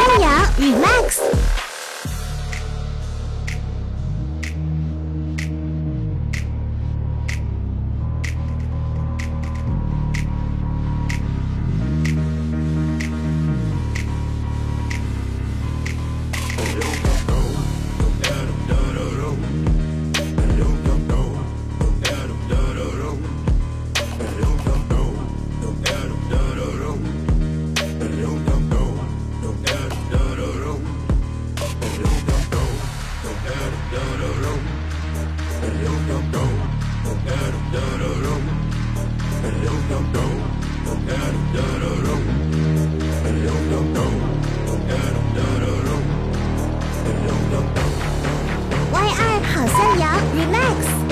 二 Y2 好像有 remix。